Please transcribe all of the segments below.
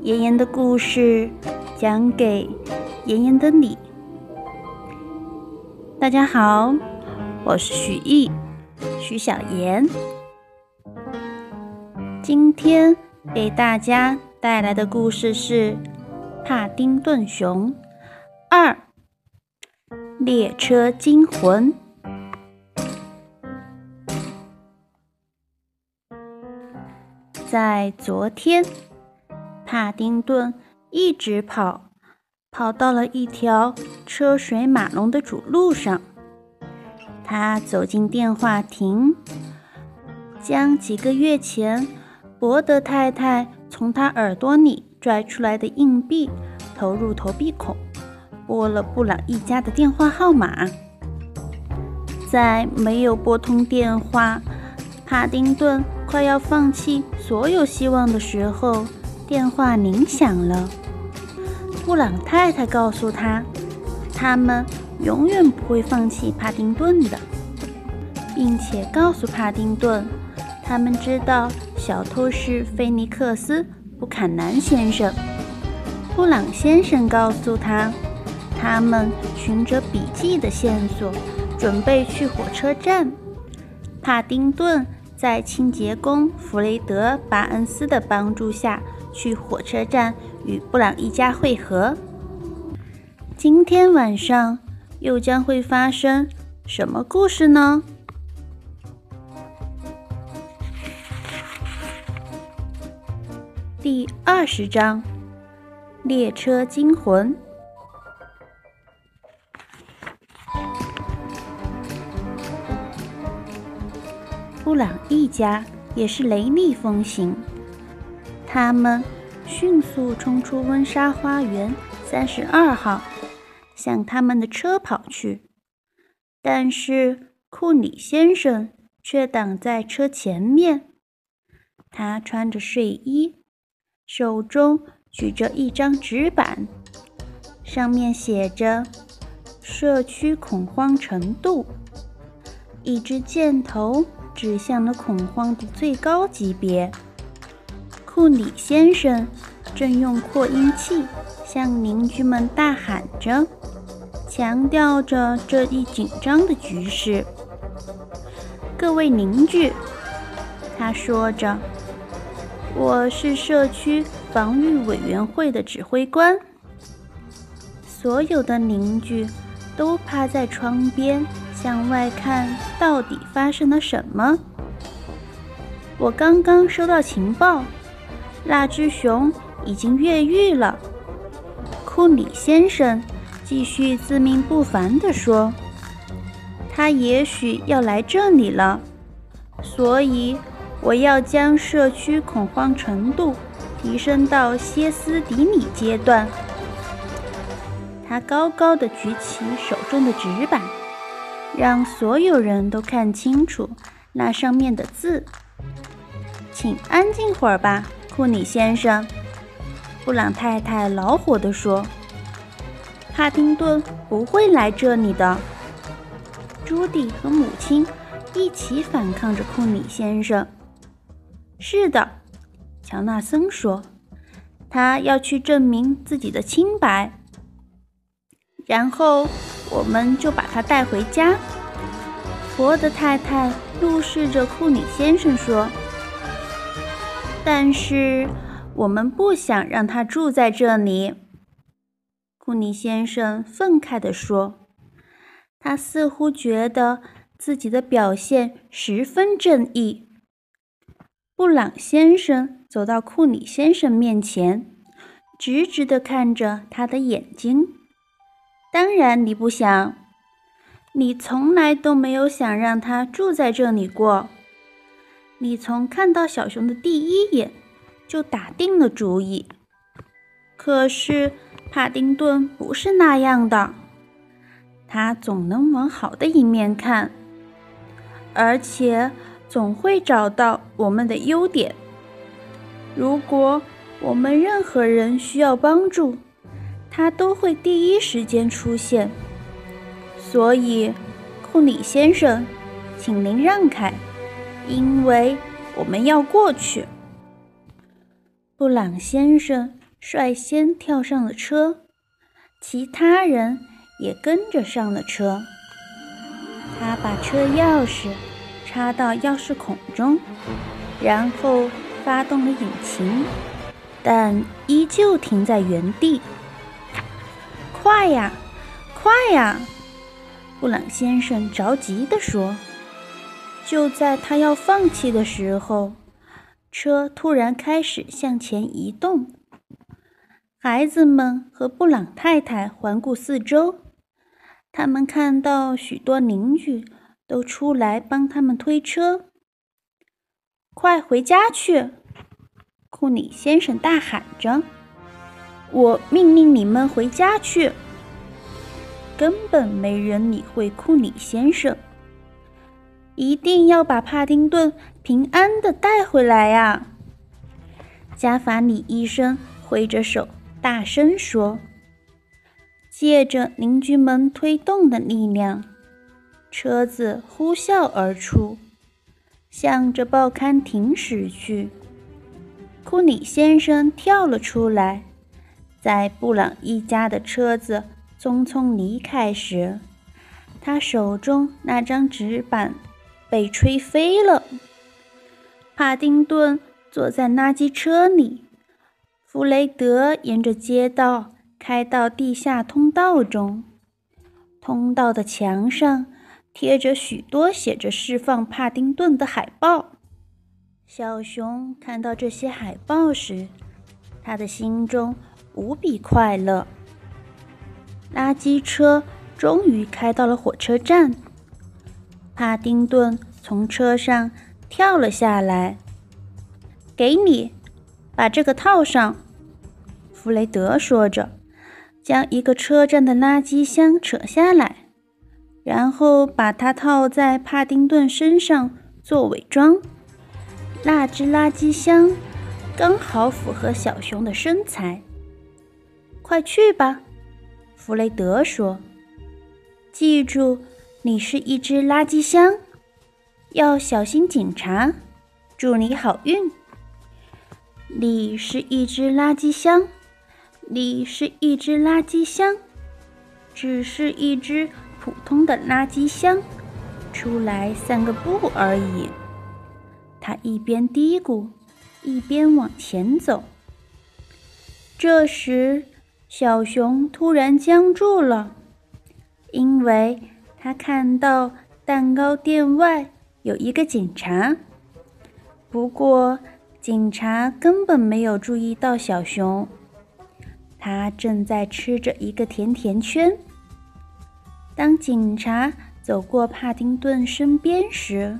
妍妍的故事讲给妍妍的你。大家好，我是许艺，许小妍。今天给大家带来的故事是《帕丁顿熊二：列车惊魂》。在昨天。帕丁顿一直跑，跑到了一条车水马龙的主路上。他走进电话亭，将几个月前伯德太太从他耳朵里拽出来的硬币投入投币孔，拨了布朗一家的电话号码。在没有拨通电话，帕丁顿快要放弃所有希望的时候。电话铃响了，布朗太太告诉他，他们永远不会放弃帕丁顿的，并且告诉帕丁顿，他们知道小偷是菲尼克斯·布坎南先生。布朗先生告诉他，他们循着笔记的线索，准备去火车站。帕丁顿在清洁工弗雷德·巴恩斯的帮助下。去火车站与布朗一家会合。今天晚上又将会发生什么故事呢？第二十章：列车惊魂。布朗一家也是雷厉风行。他们迅速冲出温莎花园三十二号，向他们的车跑去。但是库里先生却挡在车前面。他穿着睡衣，手中举着一张纸板，上面写着“社区恐慌程度”，一支箭头指向了恐慌的最高级别。库里先生正用扩音器向邻居们大喊着，强调着这一紧张的局势。各位邻居，他说着：“我是社区防御委员会的指挥官。”所有的邻居都趴在窗边向外看，到底发生了什么？我刚刚收到情报。那只熊已经越狱了，库里先生继续自命不凡地说：“他也许要来这里了，所以我要将社区恐慌程度提升到歇斯底里阶段。”他高高的举起手中的纸板，让所有人都看清楚那上面的字。请安静会儿吧。库里先生，布朗太太恼火地说：“帕丁顿不会来这里的。”朱迪和母亲一起反抗着库里先生。“是的，”乔纳森说，“他要去证明自己的清白，然后我们就把他带回家。”佛德太太怒视着库里先生说。但是我们不想让他住在这里，库尼先生愤慨地说。他似乎觉得自己的表现十分正义。布朗先生走到库里先生面前，直直地看着他的眼睛。当然，你不想，你从来都没有想让他住在这里过。你从看到小熊的第一眼就打定了主意，可是帕丁顿不是那样的，他总能往好的一面看，而且总会找到我们的优点。如果我们任何人需要帮助，他都会第一时间出现。所以，库里先生，请您让开。因为我们要过去。布朗先生率先跳上了车，其他人也跟着上了车。他把车钥匙插到钥匙孔中，然后发动了引擎，但依旧停在原地。快呀，快呀！布朗先生着急地说。就在他要放弃的时候，车突然开始向前移动。孩子们和布朗太太环顾四周，他们看到许多邻居都出来帮他们推车。快回家去！库里先生大喊着：“我命令你们回家去！”根本没人理会库里先生。一定要把帕丁顿平安的带回来呀！加法里医生挥着手，大声说：“借着邻居们推动的力量，车子呼啸而出，向着报刊亭驶去。”库里先生跳了出来，在布朗一家的车子匆匆离开时，他手中那张纸板。被吹飞了。帕丁顿坐在垃圾车里，弗雷德沿着街道开到地下通道中。通道的墙上贴着许多写着“释放帕丁顿”的海报。小熊看到这些海报时，他的心中无比快乐。垃圾车终于开到了火车站。帕丁顿从车上跳了下来。“给你，把这个套上。”弗雷德说着，将一个车站的垃圾箱扯下来，然后把它套在帕丁顿身上做伪装。那只垃圾箱刚好符合小熊的身材。快去吧，弗雷德说。“记住。”你是一只垃圾箱，要小心警察。祝你好运。你是一只垃圾箱，你是一只垃圾箱，只是一只普通的垃圾箱，出来散个步而已。他一边嘀咕，一边往前走。这时，小熊突然僵住了，因为。他看到蛋糕店外有一个警察，不过警察根本没有注意到小熊。他正在吃着一个甜甜圈。当警察走过帕丁顿身边时，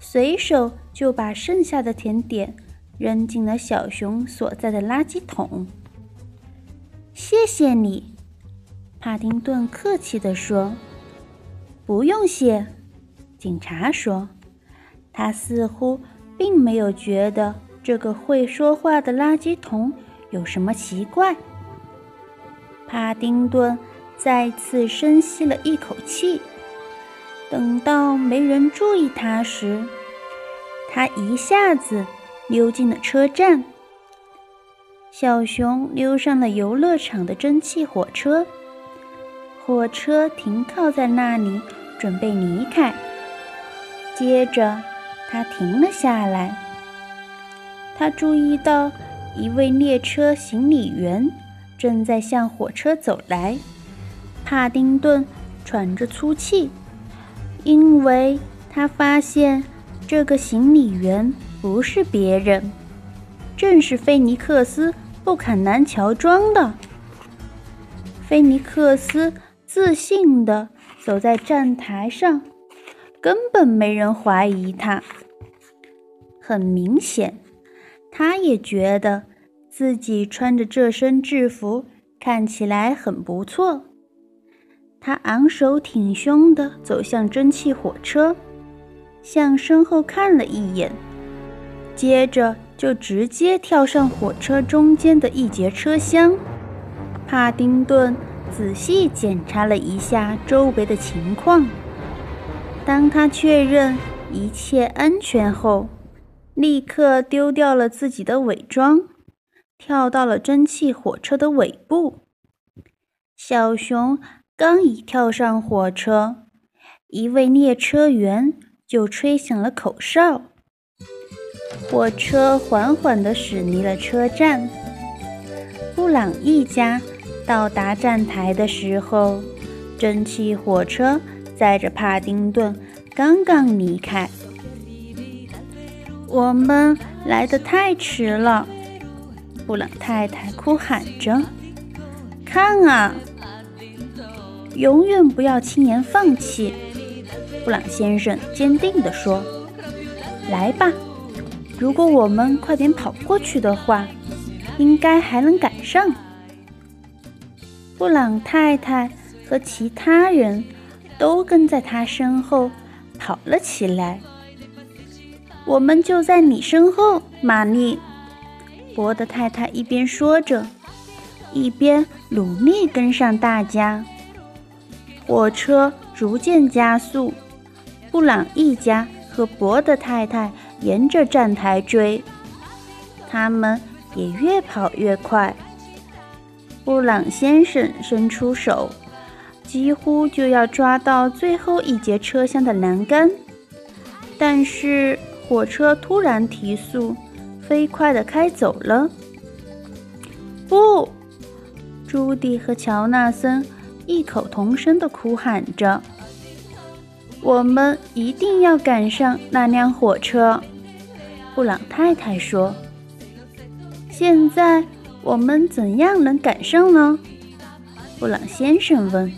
随手就把剩下的甜点扔进了小熊所在的垃圾桶。谢谢你，帕丁顿客气地说。不用谢，警察说。他似乎并没有觉得这个会说话的垃圾桶有什么奇怪。帕丁顿再次深吸了一口气。等到没人注意他时，他一下子溜进了车站。小熊溜上了游乐场的蒸汽火车，火车停靠在那里。准备离开，接着他停了下来。他注意到一位列车行李员正在向火车走来。帕丁顿喘着粗气，因为他发现这个行李员不是别人，正是菲尼克斯·布坎南乔装的。菲尼克斯自信的。走在站台上，根本没人怀疑他。很明显，他也觉得自己穿着这身制服看起来很不错。他昂首挺胸地走向蒸汽火车，向身后看了一眼，接着就直接跳上火车中间的一节车厢。帕丁顿。仔细检查了一下周围的情况。当他确认一切安全后，立刻丢掉了自己的伪装，跳到了蒸汽火车的尾部。小熊刚一跳上火车，一位列车员就吹响了口哨。火车缓缓地驶离了车站。布朗一家到达站台的时候，蒸汽火车载着帕丁顿刚刚离开。我们来得太迟了，布朗太太哭喊着：“看啊！”永远不要轻言放弃，布朗先生坚定地说：“来吧，如果我们快点跑过去的话，应该还能赶上。”布朗太太和其他人都跟在他身后跑了起来。我们就在你身后，玛丽。博德太太一边说着，一边努力跟上大家。火车逐渐加速，布朗一家和博德太太沿着站台追，他们也越跑越快。布朗先生伸出手，几乎就要抓到最后一节车厢的栏杆，但是火车突然提速，飞快地开走了。不，朱迪和乔纳森。异口同声地哭喊着：“我们一定要赶上那辆火车！”布朗太太说：“现在我们怎样能赶上呢？”布朗先生问，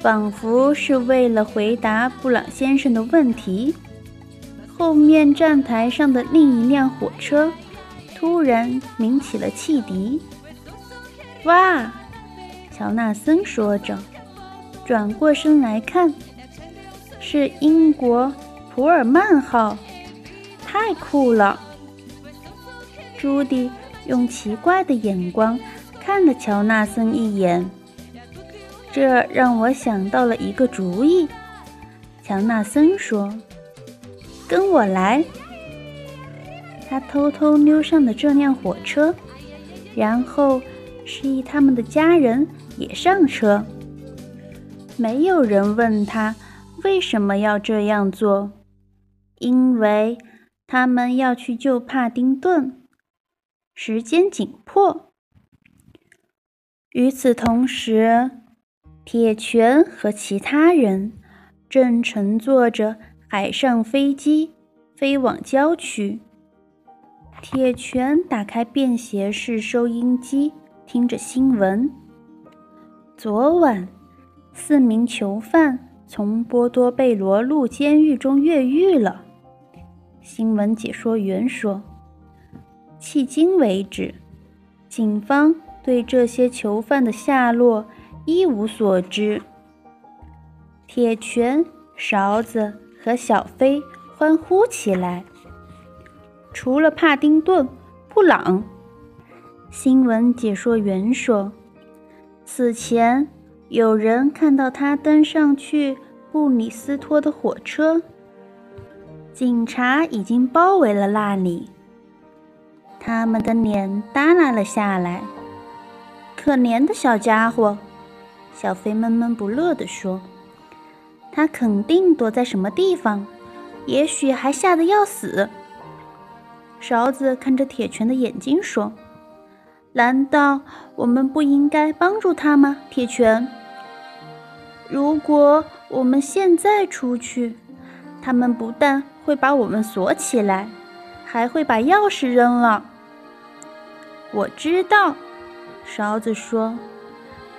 仿佛是为了回答布朗先生的问题。后面站台上的另一辆火车突然鸣起了汽笛。哇！乔纳森说着，转过身来看，是英国普尔曼号，太酷了！朱迪用奇怪的眼光看了乔纳森一眼，这让我想到了一个主意。乔纳森说：“跟我来。”他偷偷溜上了这辆火车，然后示意他们的家人。也上车。没有人问他为什么要这样做，因为他们要去救帕丁顿，时间紧迫。与此同时，铁拳和其他人正乘坐着海上飞机飞往郊区。铁拳打开便携式收音机，听着新闻。昨晚，四名囚犯从波多贝罗路监狱中越狱了。新闻解说员说：“迄今为止，警方对这些囚犯的下落一无所知。”铁拳、勺子和小飞欢呼起来。除了帕丁顿·布朗，新闻解说员说。此前，有人看到他登上去布里斯托的火车。警察已经包围了那里，他们的脸耷拉了下来。可怜的小家伙，小飞闷闷不乐地说：“他肯定躲在什么地方，也许还吓得要死。”勺子看着铁拳的眼睛说。难道我们不应该帮助他吗，铁拳？如果我们现在出去，他们不但会把我们锁起来，还会把钥匙扔了。我知道，勺子说，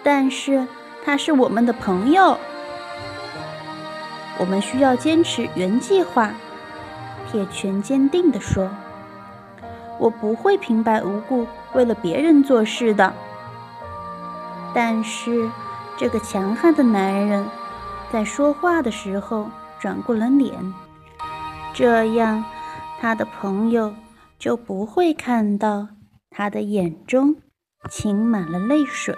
但是他是我们的朋友，我们需要坚持原计划。铁拳坚定地说。我不会平白无故为了别人做事的。但是，这个强悍的男人在说话的时候转过了脸，这样他的朋友就不会看到他的眼中噙满了泪水。